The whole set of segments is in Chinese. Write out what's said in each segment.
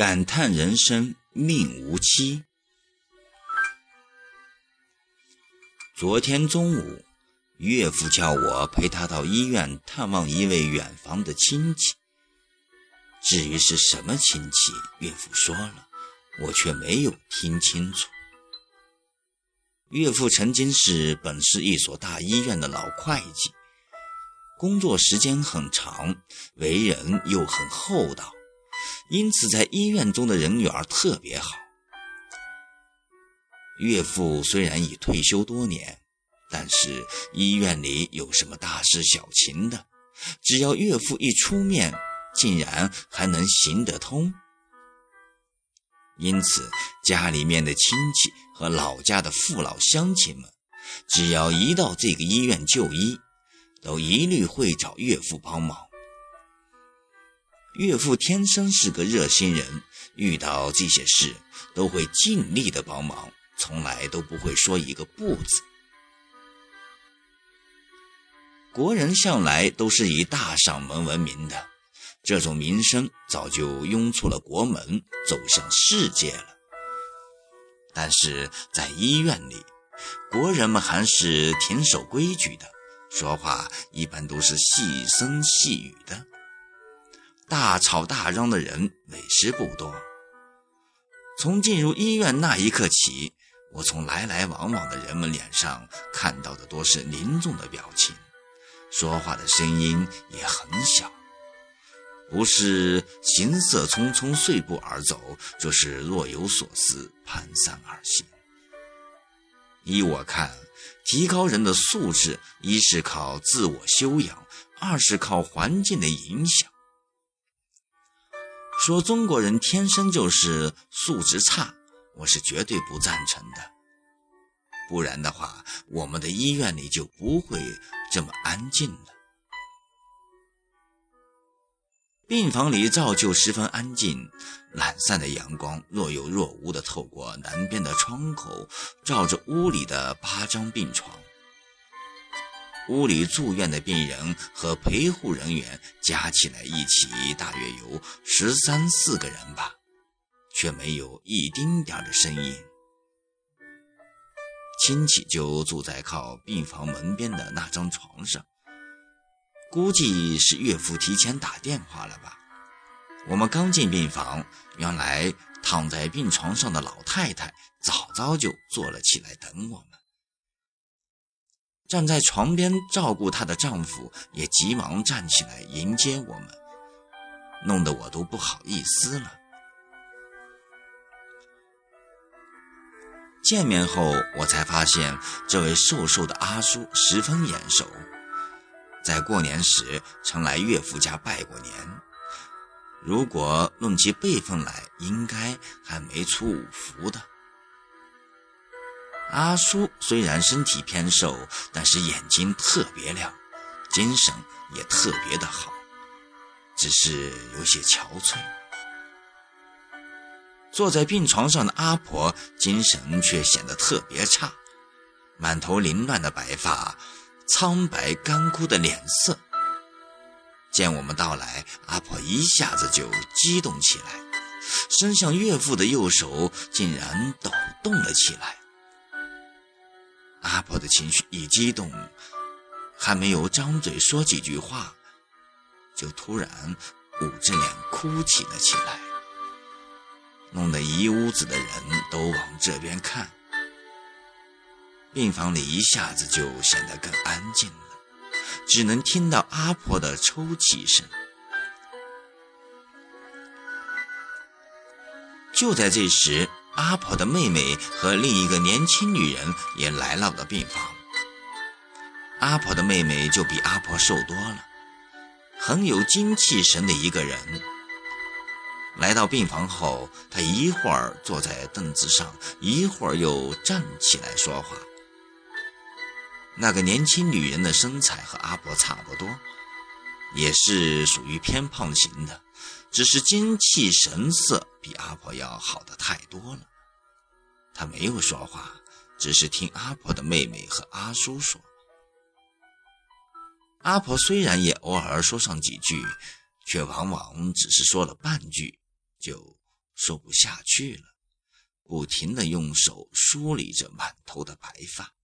感叹人生命无期。昨天中午，岳父叫我陪他到医院探望一位远房的亲戚。至于是什么亲戚，岳父说了，我却没有听清楚。岳父曾经是本市一所大医院的老会计，工作时间很长，为人又很厚道。因此，在医院中的人缘特别好。岳父虽然已退休多年，但是医院里有什么大事小情的，只要岳父一出面，竟然还能行得通。因此，家里面的亲戚和老家的父老乡亲们，只要一到这个医院就医，都一律会找岳父帮忙。岳父天生是个热心人，遇到这些事都会尽力的帮忙，从来都不会说一个不字。国人向来都是以大嗓门闻名的，这种名声早就拥出了国门，走向世界了。但是在医院里，国人们还是挺守规矩的，说话一般都是细声细语的。大吵大嚷的人为时不多。从进入医院那一刻起，我从来来往往的人们脸上看到的多是凝重的表情，说话的声音也很小，不是行色匆匆碎步而走，就是若有所思蹒跚而行。依我看，提高人的素质，一是靠自我修养，二是靠环境的影响。说中国人天生就是素质差，我是绝对不赞成的。不然的话，我们的医院里就不会这么安静了。病房里照旧十分安静，懒散的阳光若有若无地透过南边的窗口，照着屋里的八张病床。屋里住院的病人和陪护人员加起来一起大约有十三四个人吧，却没有一丁点的声音。亲戚就住在靠病房门边的那张床上，估计是岳父提前打电话了吧。我们刚进病房，原来躺在病床上的老太太早早就坐了起来等我们。站在床边照顾她的丈夫也急忙站起来迎接我们，弄得我都不好意思了。见面后，我才发现这位瘦瘦的阿叔十分眼熟，在过年时曾来岳父家拜过年。如果论起辈分来，应该还没出五福的。阿叔虽然身体偏瘦，但是眼睛特别亮，精神也特别的好，只是有些憔悴。坐在病床上的阿婆精神却显得特别差，满头凌乱的白发，苍白干枯的脸色。见我们到来，阿婆一下子就激动起来，伸向岳父的右手竟然抖动了起来。我的情绪一激动，还没有张嘴说几句话，就突然捂着脸哭起了起来，弄得一屋子的人都往这边看。病房里一下子就显得更安静了，只能听到阿婆的抽泣声。就在这时。阿婆的妹妹和另一个年轻女人也来到了病房。阿婆的妹妹就比阿婆瘦多了，很有精气神的一个人。来到病房后，她一会儿坐在凳子上，一会儿又站起来说话。那个年轻女人的身材和阿婆差不多，也是属于偏胖型的。只是精气神色比阿婆要好的太多了。他没有说话，只是听阿婆的妹妹和阿叔说。阿婆虽然也偶尔说上几句，却往往只是说了半句，就说不下去了，不停的用手梳理着满头的白发。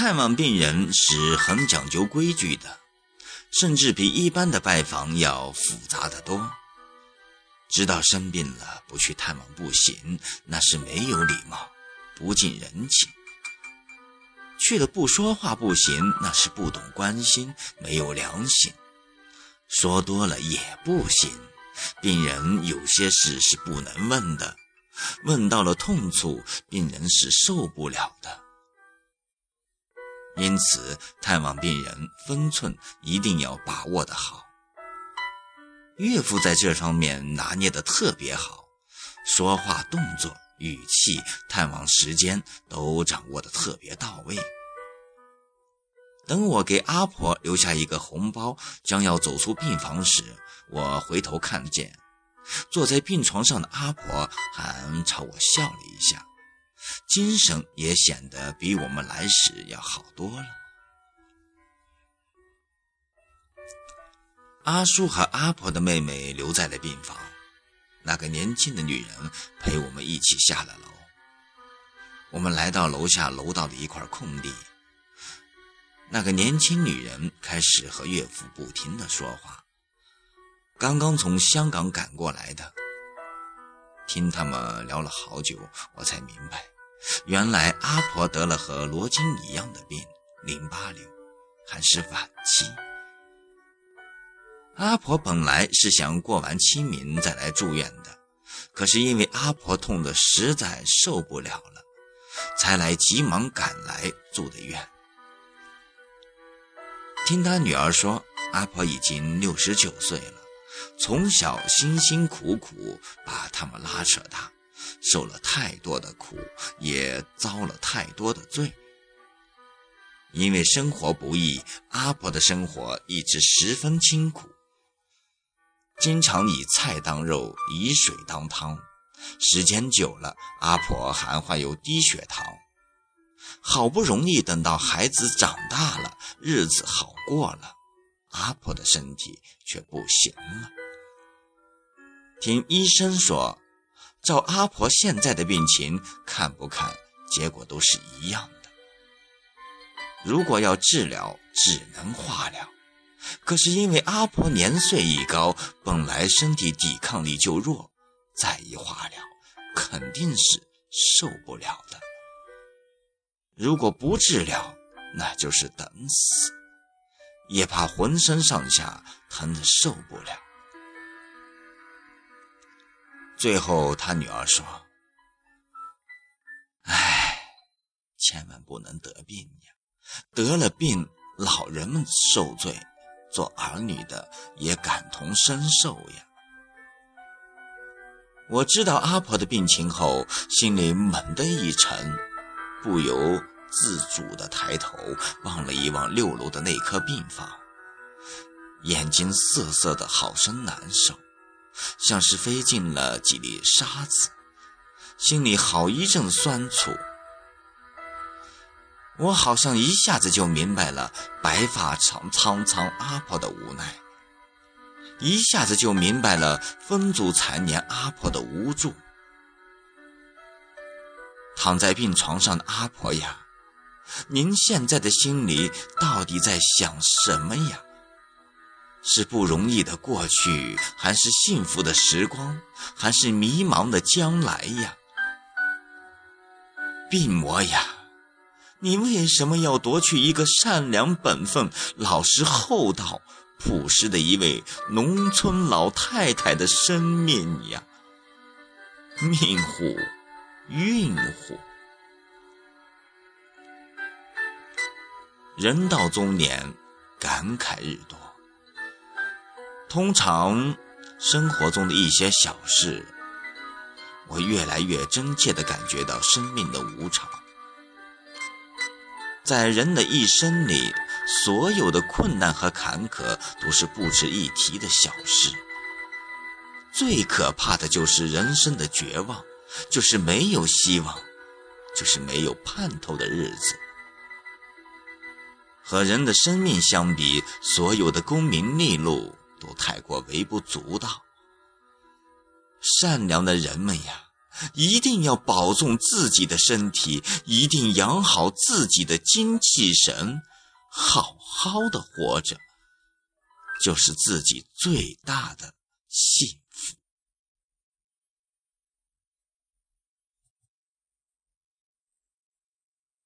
探望病人是很讲究规矩的，甚至比一般的拜访要复杂的多。知道生病了不去探望不行，那是没有礼貌，不近人情；去了不说话不行，那是不懂关心，没有良心。说多了也不行，病人有些事是不能问的，问到了痛处，病人是受不了的。因此，探望病人分寸一定要把握得好。岳父在这方面拿捏得特别好，说话、动作、语气、探望时间都掌握得特别到位。等我给阿婆留下一个红包，将要走出病房时，我回头看见坐在病床上的阿婆，还朝我笑了一下。精神也显得比我们来时要好多了。阿叔和阿婆的妹妹留在了病房，那个年轻的女人陪我们一起下了楼。我们来到楼下楼道的一块空地，那个年轻女人开始和岳父不停的说话，刚刚从香港赶过来的。听他们聊了好久，我才明白，原来阿婆得了和罗金一样的病——淋巴瘤，还是晚期。阿婆本来是想过完清明再来住院的，可是因为阿婆痛得实在受不了了，才来急忙赶来住的院。听他女儿说，阿婆已经六十九岁了。从小辛辛苦苦把他们拉扯大，受了太多的苦，也遭了太多的罪。因为生活不易，阿婆的生活一直十分清苦，经常以菜当肉，以水当汤。时间久了，阿婆还患有低血糖。好不容易等到孩子长大了，日子好过了。阿婆的身体却不行了。听医生说，照阿婆现在的病情，看不看结果都是一样的。如果要治疗，只能化疗。可是因为阿婆年岁已高，本来身体抵抗力就弱，再一化疗，肯定是受不了的。如果不治疗，那就是等死。也怕浑身上下疼得受不了。最后，他女儿说：“哎，千万不能得病呀！得了病，老人们受罪，做儿女的也感同身受呀。”我知道阿婆的病情后，心里猛地一沉，不由。自主的抬头望了一望六楼的那棵病房，眼睛涩涩的，好生难受，像是飞进了几粒沙子，心里好一阵酸楚。我好像一下子就明白了白发苍苍苍阿婆的无奈，一下子就明白了风烛残年阿婆的无助。躺在病床上的阿婆呀。您现在的心里到底在想什么呀？是不容易的过去，还是幸福的时光，还是迷茫的将来呀？病魔呀，你为什么要夺去一个善良本分、老实厚道、朴实的一位农村老太太的生命呀？命乎，运乎。人到中年，感慨日多。通常生活中的一些小事，我越来越真切地感觉到生命的无常。在人的一生里，所有的困难和坎坷都是不值一提的小事。最可怕的就是人生的绝望，就是没有希望，就是没有盼头的日子。和人的生命相比，所有的功名利禄都太过微不足道。善良的人们呀，一定要保重自己的身体，一定养好自己的精气神，好好的活着，就是自己最大的幸。